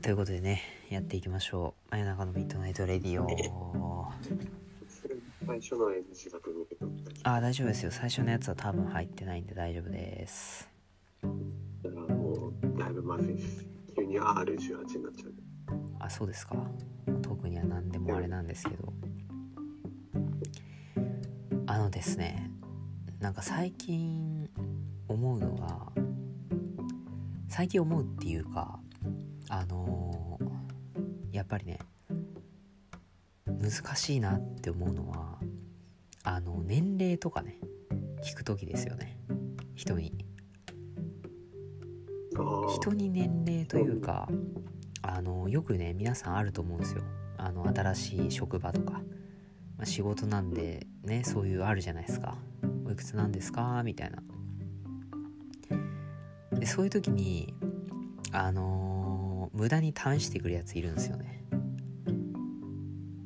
ということでねやっていきましょう。真夜中の Midnight Radio。最初のだと思うけど、あ大丈夫ですよ。最初のやつは多分入ってないんで大丈夫です。だからもうだいぶまずいです。急に R18 になっちゃう。あそうですか。特には何でもあれなんですけど。あのですねなんか最近思うのが最近思うっていうかあのーやっぱりね難しいなって思うのはあの年齢とかね聞く時ですよね。人に。人に年齢というかあのよくね皆さんあると思うんですよ。あの新しい職場とか、まあ、仕事なんでねそういうあるじゃないですか。おいくつなんですか？みたいな。でそういう時にあのー無駄に試してくるやついるんですよね。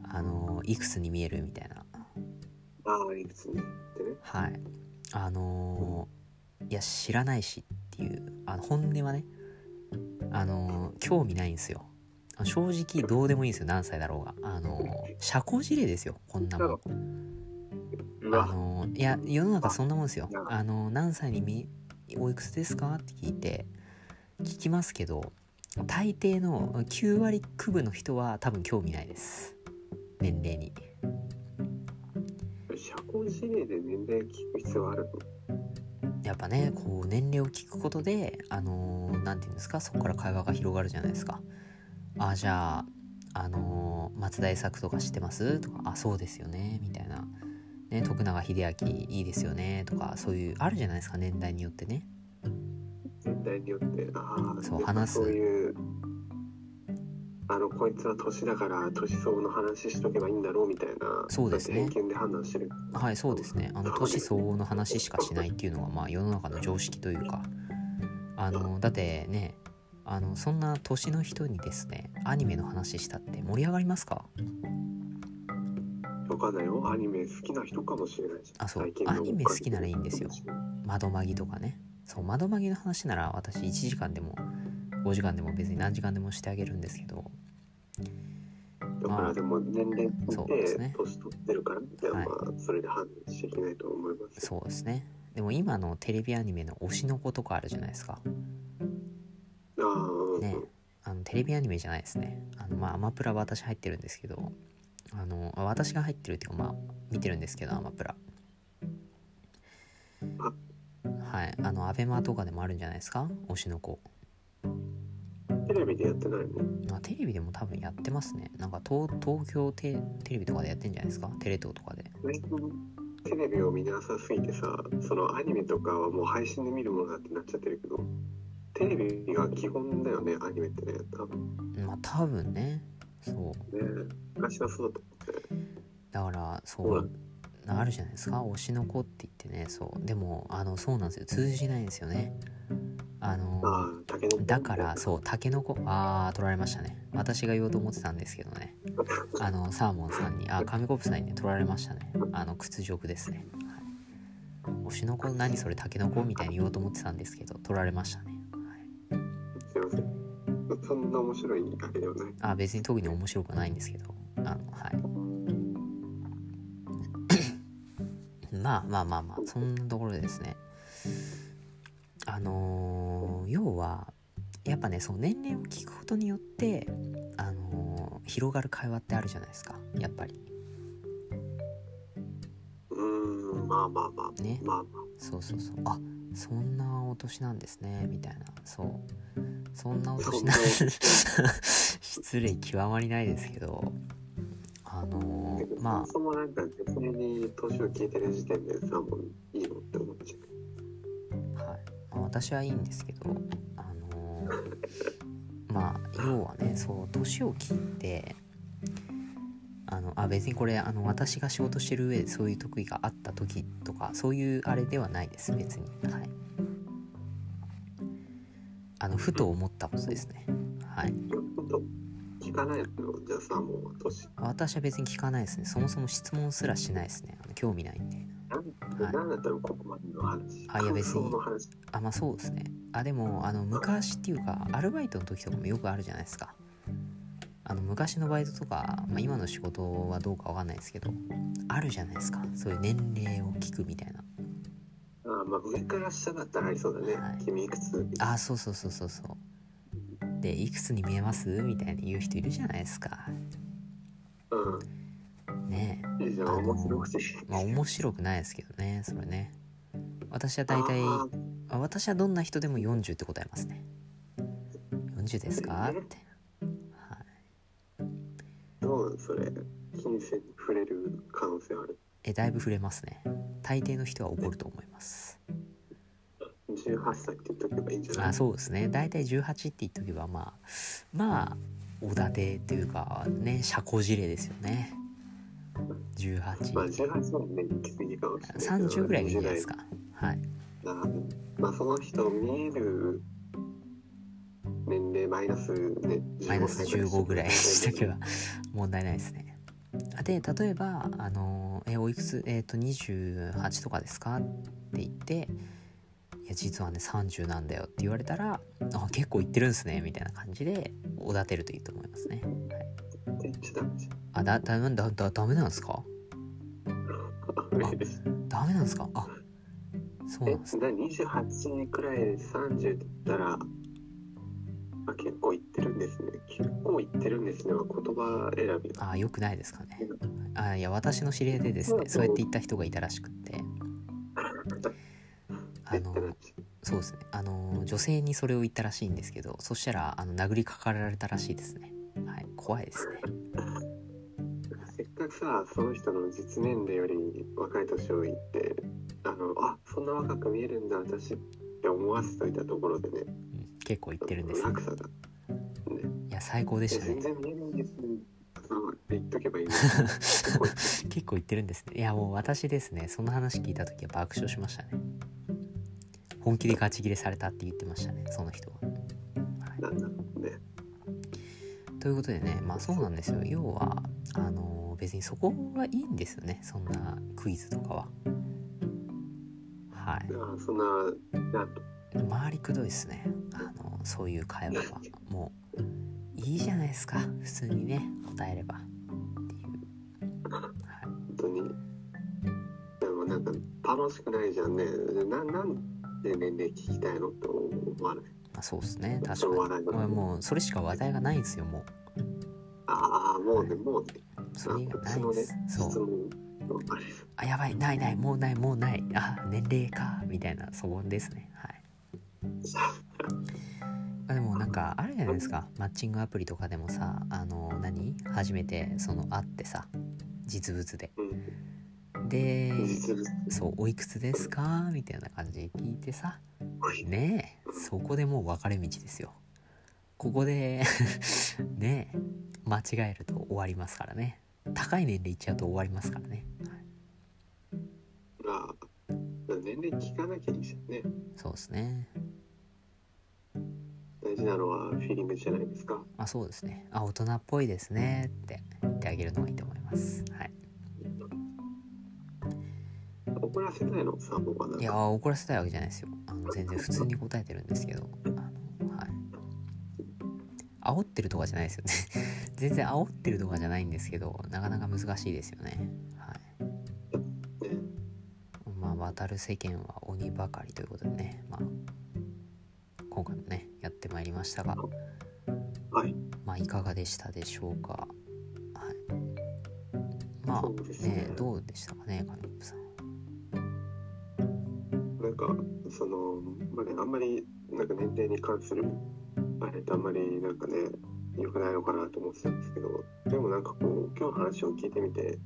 あのーいくつに見えるみたいな。ああ、いくつにってね。はい。あのーいや知らないしっていう。あの本音はねあのー興味ないんですよ。あ正直どうでもいいんですよ何歳だろうが。あのー社交辞令ですよこんなもん。あのーいや世の中そんなもんですよ。ああのー何歳にみおいくつですか？って聞いて聞きますけど大抵の9割9分の人は多分興味ないです。年齢に。社交辞令で年齢聞く必要あるやっぱねこう年齢を聞くことであのーなんていうんですかそこから会話が広がるじゃないですか。あじゃああのー松田栄作とか知ってます？とかあそうですよね。みたいな、ね、徳永英明いいですよね。とかそういうあるじゃないですか年代によってね。年代によって。ああ、そう話すそういう、あの、こいつは年だから年相応の話しとけばいいんだろうみたいな。そうですね偏見で判断してる。はいそうですねあの年相応の話しかしないっていうのはまあ世の中の常識というかあのだってねあのそんな年の人にですねアニメの話したって盛り上がりますか？わかんないよ。アニメ好きな人かもしれないし。あそうアニメ好きならいいんですよ窓マギとかねそう窓マギの話なら私1時間でも5時間でも別に何時間でもしてあげるんですけど。だからでも年齢そうですね。年取ってるからみたいな、はい。まあそれで判断しちゃいけないと思います。そうですね。でも今のテレビアニメの推しの子とかあるじゃないですか。ああ、ね。あのテレビアニメじゃないですね。あのまあアマプラ私入ってるんですけどあのあ私が入ってるっていうかまあ見てるんですけどアマプラはい。あのアベマとかでもあるんじゃないですか？推しの子。テレビでやってないの？あテレビでも多分やってますね。なんか東東京テテレビとかでやってんじゃないですか？テレ東とかで。テレビを見なさすぎてさそのアニメとかはもう配信で見るものだってなっちゃってるけどテレビが基本だよねアニメってね多分。まあ多分ね。そう。ね昔はそうだってだからそほらうあるじゃないですか。推しの子って言ってね。そう。でもあのそうなんですよ。通じないんですよね。あのだからそうタケノコあー取られましたね。私が言おうと思ってたんですけどね。あのサーモンさんにあ紙コップさんにね取られましたね。あの屈辱ですね、はい、推しの子何それタケノコみたいに言おうと思ってたんですけど取られましたね、はい、すいません。そんな面白いわけではない。あ別に特に面白くないんですけど。あのはいまあまあまあまあそんなところでですね。あのー要はやっぱねその年齢を聞くことによってあのー広がる会話ってあるじゃないですか。やっぱり。うーんまあまあまあ。ね。まあまそうそうそう。あそんなお年なんですね。みたいな。そう。そんなお年なん 失礼極まりないですけどあのあーまあ。そもそもなん。か女性に年を聞いてる時点でさもういいのって思っちゃうはい。まあ、私はいいんですけどあのーまあ要はねそう年を切ってあのあ別にこれあの私が仕事してる上でそういう得意があった時とかそういうあれではないです別に。はい。あのふと思ったことですね。はい聞かないの？じゃあさもう年私は別に聞かないですね。そもそも質問すらしないですね。あの興味ないんで。なんはい。だったらここまでの話。あいや別に。あまあそうですね。あでもあの昔っていうかアルバイトの時とかもよくあるじゃないですか。あの昔のバイトとか、まあ、今の仕事はどうかわかんないですけどあるじゃないですか。そういう年齢を聞くみたいな。あまあ上から下だったらありそうだね、はい。君いくつ？あそうそうそうそうそうでいくつに見えます？みたいに言う人いるじゃないですか。うん。ね。いいじゃんあの面白くて。えまあ面白くないですけどねそれね。私は大体私はどんな人でも40って答えますね。40ですか？って。はい。ーどうなんそれ金銭に触れる可能性ある？えだいぶ触れますね。大抵の人は怒ると思います18歳って言っとけばいいんじゃない？あそうですね。大体18って言っとけばまあまあおだてというかね社交辞令ですよね。18まあ18はね行き過ぎかもしれないけど30ぐらいがいいんじゃないですか。はい。20代なまあその人見える年齢マイナスねマイナス15ぐらいしとけばば問題ないですね。で例えば「あのえおいくつ？えっ、と28とかですか?」って言って「いや実はね30なんだよ」って言われたら「あ結構言ってるんですね」みたいな感じでおだてるといいと思いますね、はい、あだだだだダメなんです。かダメなんですか？あそうえなんですね。な28くらいで30って言ったらあ結構言ってるんですね。結構言ってるんですね。は言葉選びあよくないですかね。あいや私の知り合いでですねそうやって言った人がいたらしくって。あのそうですね。あの女性にそれを言ったらしいんですけどそしたらあの殴りかかられたらしいですね。はい。怖いですね。せっかくさその人の実年齢より若い年を言ってあのあそんな若く見えるんだ私って思わせといたところでね。うん、結構言ってるんですよ落差が、ね、いや最高でえしたね。全然見えないんです言っとけばいいの 結構結構言ってるんですね。いやもう私ですね。その話聞いた時は爆笑しましたね本気でガチギレされたって言ってましたねその人は、はい。ね。ということでねまあそうなんですよ。要はあの別にそこがいいんですよねそんなクイズとかは。はい。あそんななんと。周りくどいですね。あのそういう会話は。もういいじゃないですか普通にね答えれば。っていう、はい、本当に。でもなんか楽しくないじゃんね。ななんで年齢聞きたいのと思わない？まあ、そうですね。確かに。もうそれしか話題がないんですよもう。ああもうねもうね。それ以こ外ないんでっちのねすそう。あやばいないないもうないもうない。あ年齢かみたいなそこですね。はい。あでもなんかあるじゃないですか。マッチングアプリとかでもさあの何？初めてその会ってさ実物で。うんでそうおいくつですか？みたいな感じで聞いてさ。ねえそこでもう分かれ道ですよ。ここで ねえ間違えると終わりますからね。高い年齢いっちゃうと終わりますからね、はい。ああ年齢聞かなきゃいいじゃんね。そうですね。大事なのはフィーリングじゃないですか。あそうですね。あ大人っぽいですねって言ってあげるのがいいと思います。はい怒らせないの？サーモンはなんいやか怒らせたいわけじゃないですよ。あの全然普通に答えてるんですけど。あのはい。煽ってるとかじゃないですよね。全然煽ってるとかじゃないんですけどなかなか難しいですよね。はい。ねまあ渡る世間は鬼ばかりということでね、まあ、今回もねやってまいりましたが。はい。まあいかがでしたでしょうか。はい。まあね。ねどうでしたかねカミップさんなんかその、まあね、あんまりなんか年齢に関するあれってあんまりなんかね良くないのかなと思ってたんですけどでもなんかこう今日の話を聞いてみて、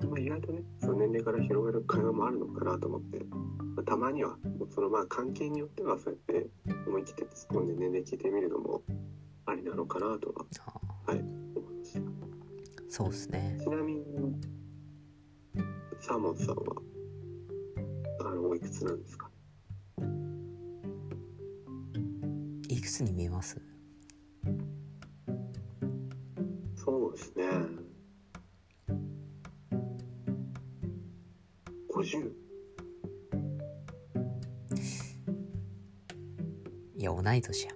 まあ、意外とねその年齢から広がる会話もあるのかなと思って、まあ、たまにはそのまあ関係によってはそうやって思い切って突っ込んで年齢聞いてみるのもありなのかなとはあはい思いました。そうですね。ちなみにサーモンさんは？おいくつなんですか？いくつに見えます？そうですね。50? いや同い年や